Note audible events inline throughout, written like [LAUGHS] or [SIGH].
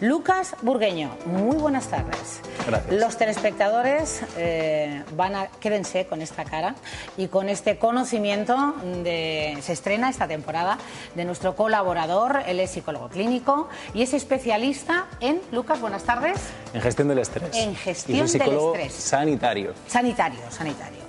Lucas Burgueño, muy buenas tardes. Gracias. Los telespectadores eh, van a quédense con esta cara y con este conocimiento de se estrena esta temporada de nuestro colaborador, él es psicólogo clínico y es especialista en Lucas, buenas tardes. En gestión del estrés. En gestión y soy psicólogo del estrés. sanitario. Sanitario, sanitario.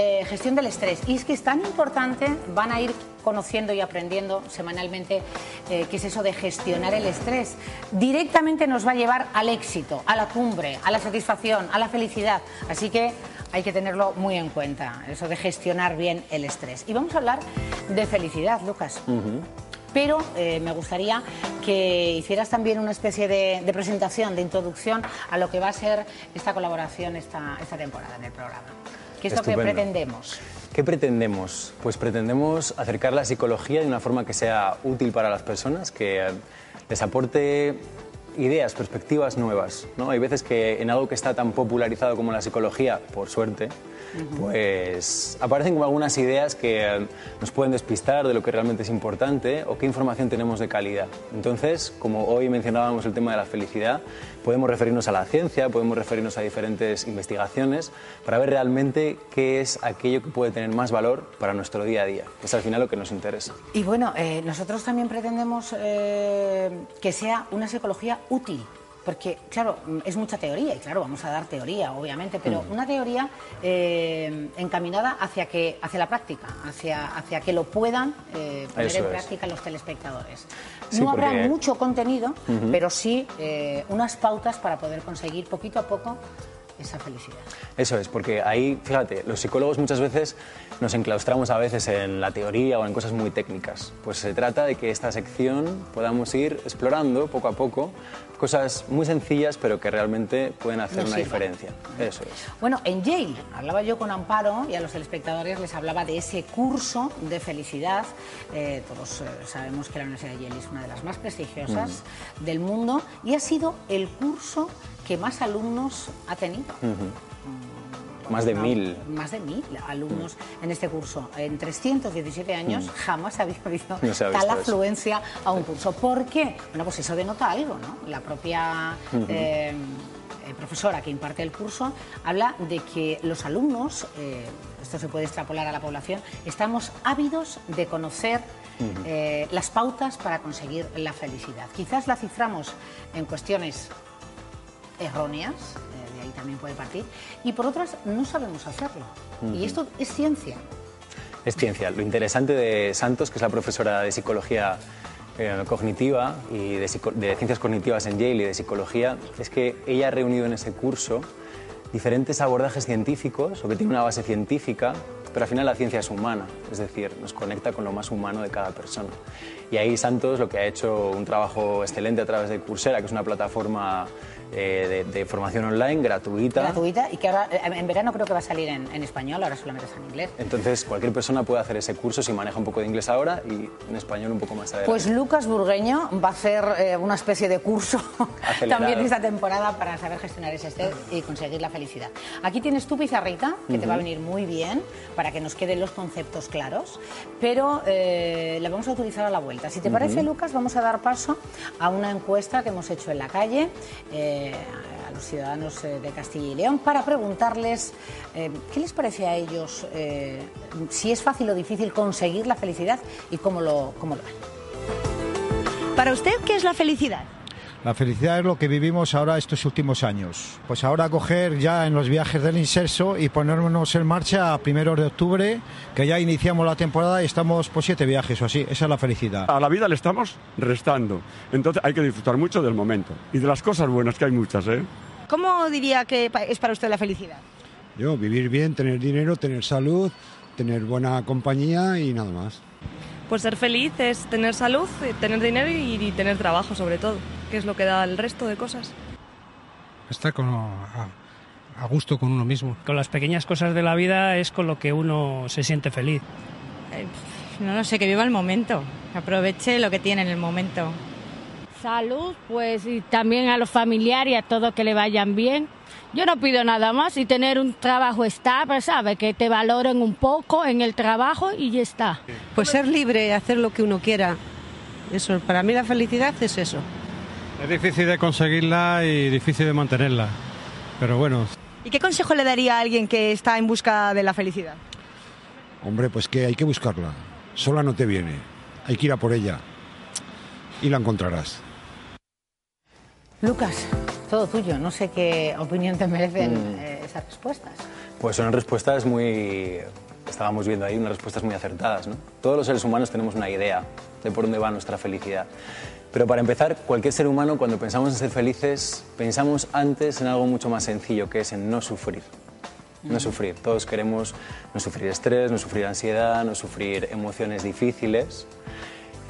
Eh, gestión del estrés. Y es que es tan importante, van a ir conociendo y aprendiendo semanalmente eh, qué es eso de gestionar el estrés. Directamente nos va a llevar al éxito, a la cumbre, a la satisfacción, a la felicidad. Así que hay que tenerlo muy en cuenta, eso de gestionar bien el estrés. Y vamos a hablar de felicidad, Lucas. Pero eh, me gustaría que hicieras también una especie de, de presentación, de introducción a lo que va a ser esta colaboración esta, esta temporada en el programa. ¿Qué es lo que pretendemos? ¿Qué pretendemos? Pues pretendemos acercar la psicología de una forma que sea útil para las personas, que eh, les aporte ideas, perspectivas nuevas. ¿no? Hay veces que en algo que está tan popularizado como la psicología, por suerte, pues aparecen como algunas ideas que eh, nos pueden despistar de lo que realmente es importante o qué información tenemos de calidad. Entonces, como hoy mencionábamos el tema de la felicidad, podemos referirnos a la ciencia, podemos referirnos a diferentes investigaciones para ver realmente qué es aquello que puede tener más valor para nuestro día a día, que es al final lo que nos interesa. Y bueno, eh, nosotros también pretendemos eh, que sea una psicología útil. Porque, claro, mm, es mucha teoría, y claro, vamos a dar teoría, obviamente, pero Mm. una teoría eh, encaminada hacia, que, hacia la práctica, hacia, hacia que lo puedan eh, poner Eso en es. práctica los telespectadores. Sí, no habrá mucho contenido, pero sí eh, unas pautas para poder conseguir poquito a poco esa felicidad. Eso es, porque ahí, fíjate, los psicólogos muchas veces nos enclaustramos a veces en la teoría o en cosas muy técnicas. Pues se trata de que esta sección podamos ir explorando poco a poco cosas muy sencillas pero que realmente pueden hacer Nos una sirvan. diferencia. Eso es. Bueno, en Yale, hablaba yo con Amparo y a los telespectadores les hablaba de ese curso de felicidad. Eh, todos eh, sabemos que la Universidad de Yale es una de las más prestigiosas del mundo y ha sido el curso que más alumnos ha tenido. Ujú. Más de No, mil. Más de mil alumnos en este curso. En 317 años jamás había habido Mm. No tal eso. afluencia a un curso. ¿Por qué? Bueno, pues eso denota algo, ¿no? La propia eh, eh, profesora que imparte el curso habla de que los alumnos, eh, esto se puede extrapolar a la población, estamos ávidos de conocer eh, las pautas para conseguir la felicidad. Quizás la ciframos en cuestiones erróneas, eh, de ahí también puede partir, y por otras no sabemos hacerlo. Y Ujú. esto es ciencia. Es ciencia. Lo interesante de Santos, que es la profesora de psicología eh, cognitiva y de, de ciencias cognitivas en Yale y de psicología, es que ella ha reunido en ese curso diferentes abordajes científicos o que tienen una base científica, pero al final la ciencia es humana, es decir, nos conecta con lo más humano de cada persona. Y ahí Santos lo que ha hecho un trabajo excelente a través de Coursera, que es una plataforma eh, de, de formación online gratuita. Gratuita y que ahora eh, en verano creo que va a salir en, en español, ahora solamente está en inglés. Entonces, cualquier persona puede hacer ese curso si maneja un poco de inglés ahora y en español un poco más adelante. Pues Lucas Burgueño va a hacer eh, una especie de curso [LAUGHS] Acelerado. también esta temporada para saber gestionar ese estrés y conseguir la felicidad. Aquí tienes tu pizarrita, que te va a venir muy bien para que nos queden los conceptos claros, pero eh, la vamos a utilizar a la vuelta. Si te parece. Lucas, vamos a dar paso a una encuesta que hemos hecho en la calle. eh, a los ciudadanos eh, de Castilla y León para preguntarles eh, qué les parece a ellos, eh, si es fácil o difícil conseguir la felicidad y cómo lo, cómo lo. Para usted, ¿qué es la felicidad? La felicidad es lo que vivimos ahora estos últimos años. Pues ahora coger ya en los viajes del inserso y ponernos en marcha a primeros de octubre, que ya iniciamos la temporada y estamos por siete viajes o así. Esa es la felicidad. A la vida le estamos restando. Entonces hay que disfrutar mucho del momento. Y de las cosas buenas, que hay muchas, ¿eh? ¿Cómo diría que es para usted la felicidad? Yo, vivir bien, tener dinero, tener salud, tener buena compañía y nada más. Pues ser feliz es tener salud, eh, tener dinero y, y tener trabajo sobre todo, que es lo que da el resto de cosas. Estar con, a, a gusto con uno mismo. Con las pequeñas cosas de la vida es con lo que uno se siente feliz. No lo sé, que viva el momento, que aproveche lo que tiene en el momento. Salud, pues, y también a los familiares y a todos que le vayan bien. Yo no pido nada más y tener un trabajo estable, ¿sabes? Que te valoren un poco en el trabajo y ya está. Pues ser libre, hacer lo que uno quiera. Eso, para mí la felicidad es eso. Es difícil de conseguirla y difícil de mantenerla. Pero bueno, ¿Y qué consejo le daría a alguien que está en busca de la felicidad? Hombre, pues que hay que buscarla. Sola no te viene. Hay que ir a por ella. Y la encontrarás. Lucas, todo tuyo. No sé qué opinión te merecen Mm. eh, esas respuestas. Pues son respuestas muy... Estábamos viendo ahí unas respuestas muy acertadas, ¿no? Todos los seres humanos tenemos una idea de por dónde va nuestra felicidad. Pero para empezar, cualquier ser humano, cuando pensamos en ser felices, pensamos antes en algo mucho más sencillo, que es en no sufrir. No sufrir. Todos queremos no sufrir estrés, no sufrir ansiedad, no sufrir emociones difíciles.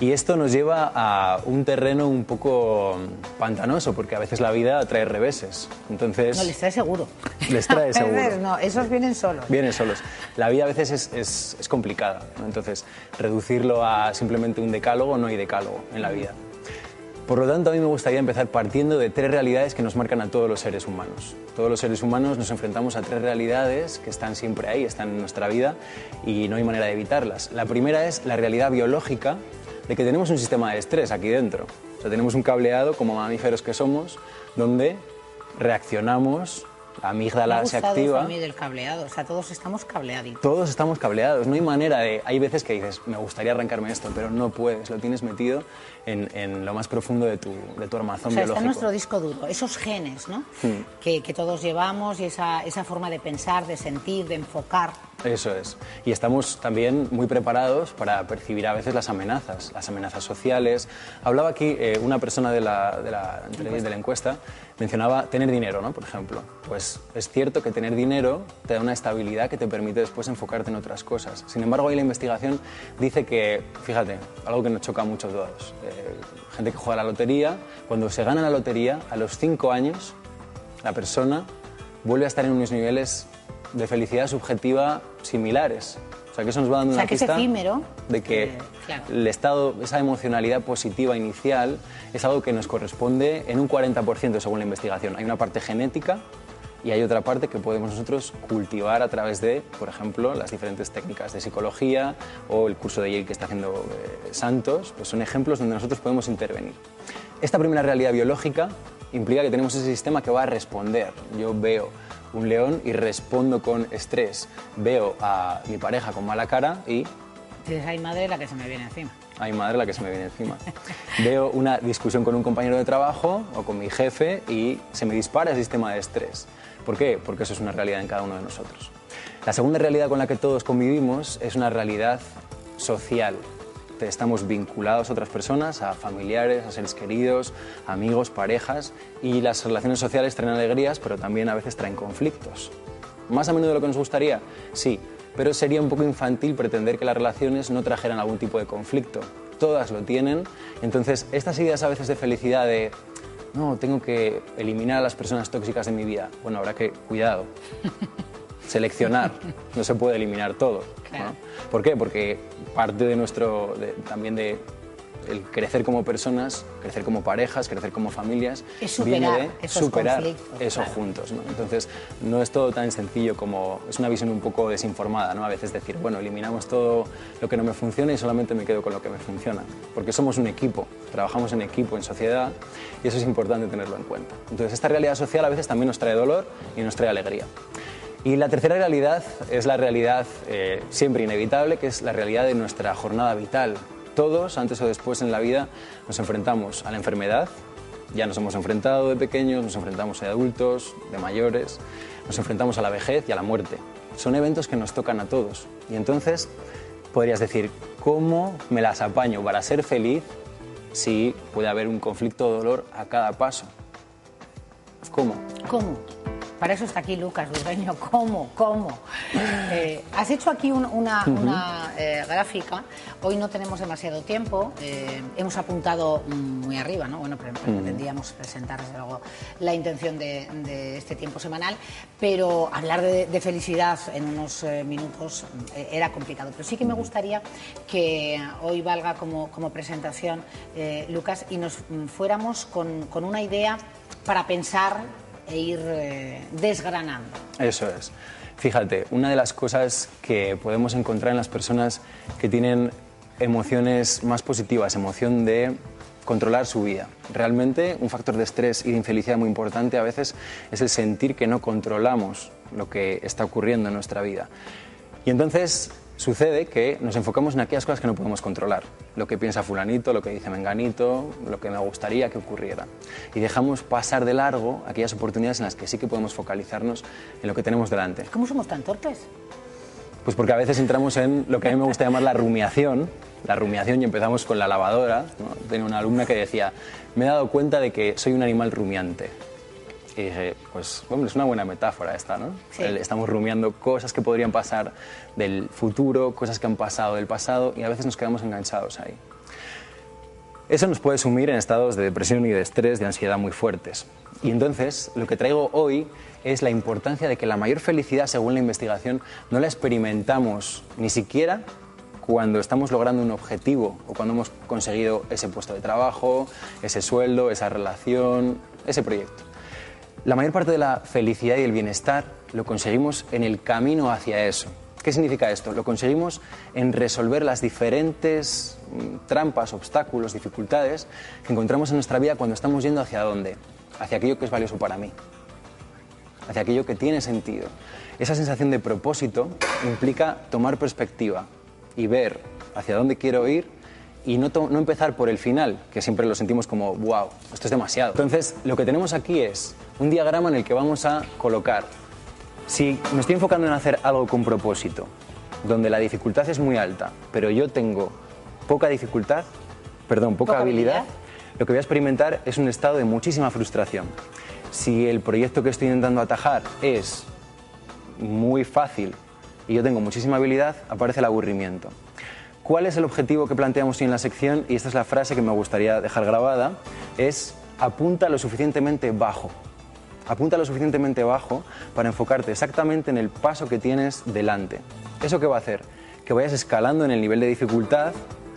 Y esto nos lleva a un terreno un poco pantanoso, porque a veces la vida trae reveses. Entonces, No, les trae seguro. les trae [LAUGHS] seguro. no, esos vienen solos. Vienen solos. La vida a veces es, es- es complicada, ¿no? entonces reducirlo a simplemente un decálogo, no hay decálogo en la vida. Por lo tanto, a mí me gustaría empezar partiendo de tres realidades que nos marcan a todos los seres humanos. Todos los seres humanos nos enfrentamos a tres realidades que están siempre ahí, están en nuestra vida y no hay manera de evitarlas. La primera es la realidad biológica de que tenemos un sistema de estrés aquí dentro. O sea, tenemos un cableado como mamíferos que somos, donde reaccionamos, la Me amígdala se activa. mí del cableado. O sea, todos estamos cableaditos. Todos estamos cableados, no hay manera de... Hay veces que dices, me gustaría arrancarme esto, pero no puedes, lo tienes metido en, en lo más profundo de tu, de tu O armazón sea, está biológico. en nuestro disco duro, esos genes, ¿no? Hmm. Que, que todos llevamos y esa, esa forma de pensar, de sentir, de enfocar. Eso es. Y estamos también muy preparados para percibir a veces las amenazas, las amenazas sociales. Hablaba aquí eh, una persona de la, de, la, de la encuesta, mencionaba tener dinero, ¿no? Por ejemplo. Pues es cierto que tener dinero te da una estabilidad que te permite después enfocarte en otras cosas. Sin embargo, ahí la investigación dice que, fíjate, algo que nos choca mucho a todos. eh, gente que juega a la lotería, cuando se gana la lotería, a los cinco años, la persona vuelve a estar en unos niveles de felicidad subjetiva similares. O sea, que eso nos va dando O sea, una que es pista efímero. de que Eh, claro. el estado, esa emocionalidad positiva inicial es algo que nos corresponde en un 40% según la investigación. Hay una parte genética y hay otra parte que podemos nosotros cultivar a través de, por ejemplo, las diferentes técnicas de psicología o el curso de Yale que está haciendo eh, Santos, pues son ejemplos donde nosotros podemos intervenir. Esta primera realidad biológica implica que tenemos ese sistema que va a responder. Yo veo un león y respondo con estrés. Veo a mi pareja con mala cara y Dices, ay madre, la que se me viene encima. Ay, madre, la que se me viene encima. [LAUGHS] Veo una discusión con un compañero de trabajo o con mi jefe y se me dispara el sistema de estrés. ¿Por qué? Porque eso es una realidad en cada uno de nosotros. La segunda realidad con la que todos convivimos es una realidad social. Estamos vinculados a otras personas, a familiares, a seres queridos, amigos, parejas, y las relaciones sociales traen alegrías, pero también a veces traen conflictos. ¿Más a menudo de lo que nos gustaría? Sí, pero sería un poco infantil pretender que las relaciones no trajeran algún tipo de conflicto. Todas lo tienen, entonces estas ideas a veces de felicidad de no, tengo que eliminar a las personas tóxicas de mi vida. Bueno, habrá que, cuidado, [LAUGHS] seleccionar, no se puede eliminar todo. ¿no? ¿Por qué? Porque parte de nuestro, de- también de el crecer como personas, crecer como parejas, crecer como familias, Es superar viene de esos superar eso claro. juntos. ¿no? Entonces, no es todo tan sencillo como, es una visión un poco desinformada, ¿no? A veces decir, bueno, eliminamos todo lo que no me funciona y solamente me quedo con lo que me funciona. Porque somos un equipo, trabajamos en equipo, en sociedad, y eso es importante tenerlo en cuenta. Entonces, esta realidad social a veces también nos trae dolor y nos trae alegría. Y la tercera realidad es la realidad eh, siempre inevitable, que es la realidad de nuestra jornada vital. Todos, antes o después en la vida, nos enfrentamos a la enfermedad. Ya nos hemos enfrentado de pequeños, nos enfrentamos de adultos, de mayores, nos enfrentamos a la vejez y a la muerte. Son eventos que nos tocan a todos. Y entonces podrías decir, ¿cómo me las apaño para ser feliz si puede haber un conflicto o dolor a cada paso? ¿Cómo? ¿Cómo? Para eso está aquí Lucas Dueño. [LAUGHS] ¿Cómo? ¿Cómo? Eh, has hecho aquí un- una, eh, gráfica. Hoy no tenemos demasiado tiempo. eh, hemos apuntado muy arriba, ¿no? Bueno, pero pretendíamos presentar, desde luego, la intención de, de este tiempo semanal. Pero hablar de, de felicidad en unos minutos era complicado. Pero sí que me gustaría que hoy valga como, como presentación, Lucas, y nos mm, fuéramos con, con una idea para pensar e ir eh, desgranando. Eso es. Fíjate, una de las cosas que podemos encontrar en las personas que tienen emociones más positivas, emoción de controlar su vida. Realmente un factor de estrés y de infelicidad muy importante a veces es el sentir que no controlamos lo que está ocurriendo en nuestra vida. Y entonces sucede que nos enfocamos en aquellas cosas que no podemos controlar. Lo que piensa fulanito, lo que dice menganito, lo que me gustaría que ocurriera. Y dejamos pasar de largo aquellas oportunidades en las que sí que podemos focalizarnos en lo que tenemos delante. ¿Cómo somos tan torpes? Pues porque a veces entramos en lo que a mí me gusta llamar la rumiación, la rumiación y empezamos con la lavadora. ¿no? Tenía una alumna que decía, me he dado cuenta de que soy un animal rumiante. Y dije, pues hombre, es una buena metáfora esta, ¿no? Sí. Estamos rumiando cosas que podrían pasar del futuro, cosas que han pasado del pasado y a veces nos quedamos enganchados ahí. Eso nos puede sumir en estados de depresión y de estrés, de ansiedad muy fuertes. Y entonces, lo que traigo hoy es la importancia de que la mayor felicidad, según la investigación, no la experimentamos ni siquiera cuando estamos logrando un objetivo o cuando hemos conseguido ese puesto de trabajo, ese sueldo, esa relación, ese proyecto. La mayor parte de la felicidad y el bienestar lo conseguimos en el camino hacia eso. ¿Qué significa esto? Lo conseguimos en resolver las diferentes mm, trampas, obstáculos, dificultades que encontramos en nuestra vida cuando estamos yendo hacia dónde? Hacia aquello que es valioso para mí, hacia aquello que tiene sentido. Esa sensación de propósito implica tomar perspectiva y ver hacia dónde quiero ir y no, empezar por el final, que siempre lo sentimos como, wow, esto es demasiado. Entonces, lo que tenemos aquí es un diagrama en el que vamos a colocar, si me estoy enfocando en hacer algo con propósito, donde la dificultad es muy alta, pero yo tengo poca dificultad, perdón, poca, Poca habilidad, habilidad. lo que voy a experimentar es un estado de muchísima frustración. Si el proyecto que estoy intentando atajar es muy fácil y yo tengo muchísima habilidad, aparece el aburrimiento. ¿Cuál es el objetivo que planteamos en la sección? Y esta es la frase que me gustaría dejar grabada, es apunta lo suficientemente bajo. Apunta lo suficientemente bajo para enfocarte exactamente en el paso que tienes delante. ¿Eso qué va a hacer? Que vayas escalando en el nivel de dificultad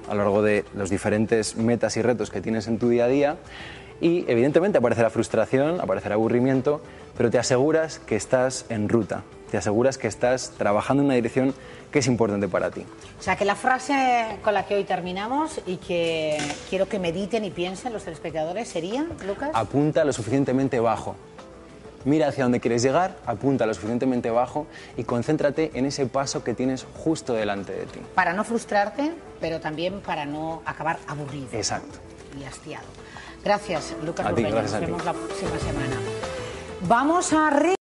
a lo largo de los diferentes metas y retos que tienes en tu día a día y evidentemente aparecerá frustración, aparecerá aburrimiento, pero te aseguras que estás en ruta, te aseguras que estás trabajando en una dirección que es importante para ti. O sea, que la frase con la que hoy terminamos y que quiero que mediten y piensen los telespectadores sería, Lucas. Apunta lo suficientemente bajo. Mira hacia dónde quieres llegar, apunta lo suficientemente bajo y concéntrate en ese paso que tienes justo delante de ti. Para no frustrarte, pero también para no acabar aburrido Exacto. y hastiado. Gracias, Lucas A ti, gracias a Nos ti. vemos la próxima semana. Vamos a